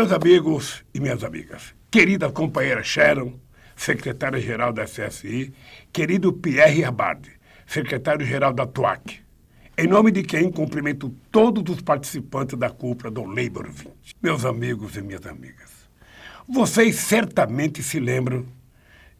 Meus amigos e minhas amigas, querida companheira Sharon, secretária-geral da SSI, querido Pierre Herbard, secretário-geral da TUAC, em nome de quem cumprimento todos os participantes da cúpula do Labor 20. Meus amigos e minhas amigas, vocês certamente se lembram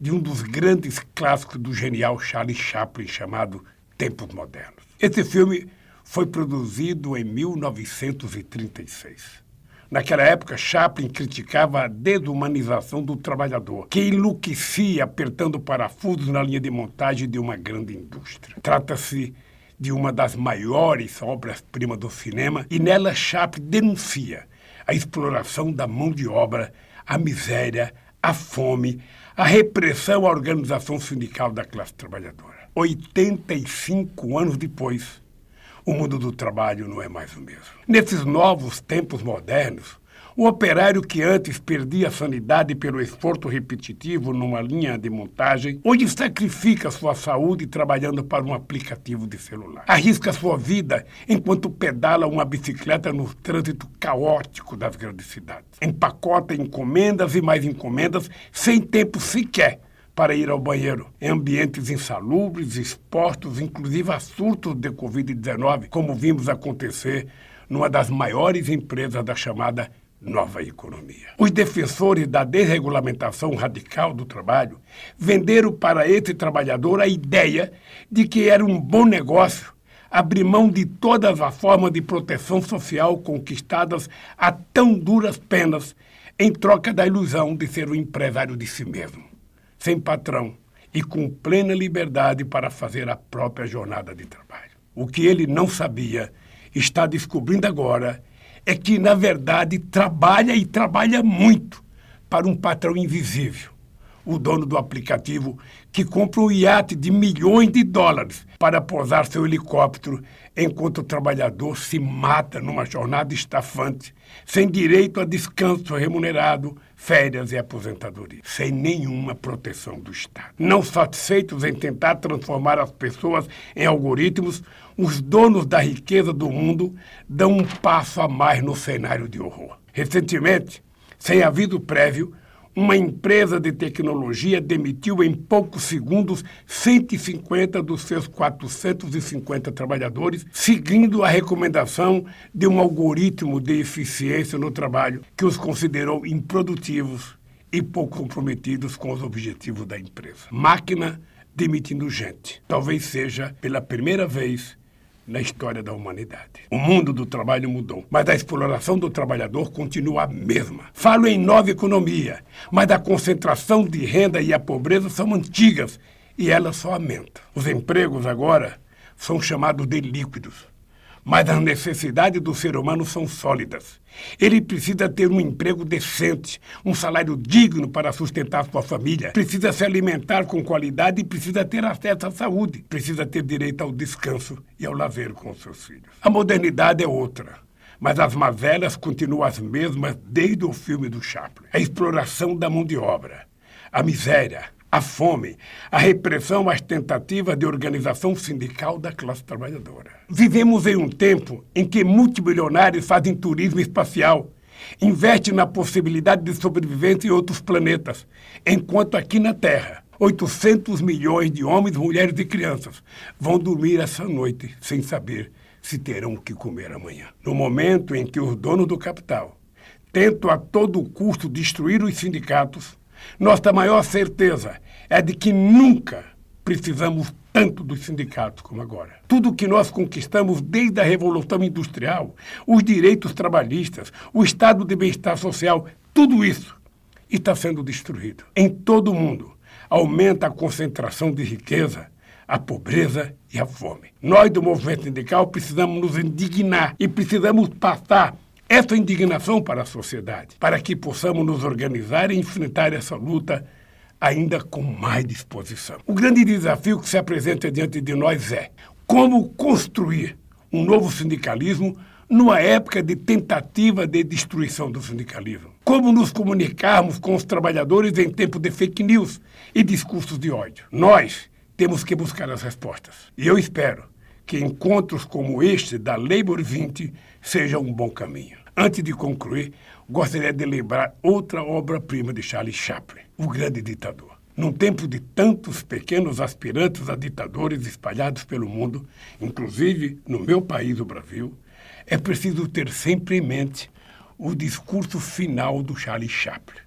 de um dos grandes clássicos do genial Charlie Chaplin chamado Tempos Modernos. Esse filme foi produzido em 1936. Naquela época, Chaplin criticava a desumanização do trabalhador, que enlouquecia apertando parafusos na linha de montagem de uma grande indústria. Trata-se de uma das maiores obras-primas do cinema e nela Chaplin denuncia a exploração da mão de obra, a miséria, a fome, a repressão à organização sindical da classe trabalhadora. 85 anos depois, o mundo do trabalho não é mais o mesmo. Nesses novos tempos modernos, o operário que antes perdia a sanidade pelo esforço repetitivo numa linha de montagem, hoje sacrifica sua saúde trabalhando para um aplicativo de celular. Arrisca sua vida enquanto pedala uma bicicleta no trânsito caótico das grandes cidades. Empacota encomendas e mais encomendas sem tempo sequer para ir ao banheiro, em ambientes insalubres, expostos, inclusive a surtos de Covid-19, como vimos acontecer numa das maiores empresas da chamada nova economia. Os defensores da desregulamentação radical do trabalho venderam para esse trabalhador a ideia de que era um bom negócio abrir mão de todas as formas de proteção social conquistadas a tão duras penas em troca da ilusão de ser o empresário de si mesmo sem patrão e com plena liberdade para fazer a própria jornada de trabalho. O que ele não sabia, está descobrindo agora, é que, na verdade, trabalha e trabalha muito para um patrão invisível, o dono do aplicativo que compra um iate de milhões de dólares para posar seu helicóptero enquanto o trabalhador se mata numa jornada estafante, sem direito a descanso remunerado, férias e aposentadoria, sem nenhuma proteção do Estado. Não satisfeitos em tentar transformar as pessoas em algoritmos, os donos da riqueza do mundo dão um passo a mais no cenário de horror. Recentemente, sem aviso prévio, uma empresa de tecnologia demitiu em poucos segundos 150 dos seus 450 trabalhadores, seguindo a recomendação de um algoritmo de eficiência no trabalho que os considerou improdutivos e pouco comprometidos com os objetivos da empresa. Máquina demitindo gente. Talvez seja pela primeira vez na história da humanidade. O mundo do trabalho mudou, mas a exploração do trabalhador continua a mesma. Falo em nova economia, mas a concentração de renda e a pobreza são antigas e elas só aumentam. Os empregos agora são chamados de líquidos mas as necessidades do ser humano são sólidas. Ele precisa ter um emprego decente, um salário digno para sustentar sua família, precisa se alimentar com qualidade e precisa ter acesso à saúde, precisa ter direito ao descanso e ao lazer com seus filhos. A modernidade é outra mas as mazelas continuam as mesmas desde o filme do Chaplin. A exploração da mão de obra, a miséria, a fome, a repressão às tentativas de organização sindical da classe trabalhadora. Vivemos em um tempo em que multimilionários fazem turismo espacial, investem na possibilidade de sobrevivência em outros planetas, enquanto aqui na Terra, 800 milhões de homens, mulheres e crianças vão dormir essa noite sem saber se terão o que comer amanhã. No momento em que os donos do capital tentam a todo custo destruir os sindicatos, nossa maior certeza é de que nunca precisamos tanto dos sindicatos como agora. Tudo o que nós conquistamos desde a Revolução Industrial, os direitos trabalhistas, o estado de bem-estar social, tudo isso está sendo destruído. Em todo o mundo, aumenta a concentração de riqueza, a pobreza e a fome. Nós do movimento sindical precisamos nos indignar e precisamos passar essa indignação para a sociedade, para que possamos nos organizar e enfrentar essa luta ainda com mais disposição. O grande desafio que se apresenta diante de nós é como construir um novo sindicalismo numa época de tentativa de destruição do sindicalismo. Como nos comunicarmos com os trabalhadores em tempo de fake news e discursos de ódio. Nós temos que buscar as respostas. E eu espero que encontros como este da Labor 20 sejam um bom caminho. Antes de concluir, gostaria de lembrar outra obra-prima de Charlie Chaplin, O Grande Ditador. Num tempo de tantos pequenos aspirantes a ditadores espalhados pelo mundo, inclusive no meu país, o Brasil, é preciso ter sempre em mente o discurso final do Charlie Chaplin,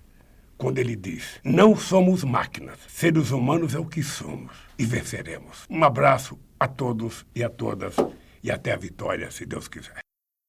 quando ele diz: Não somos máquinas, seres humanos é o que somos e venceremos. Um abraço a todos e a todas e até a vitória, se Deus quiser.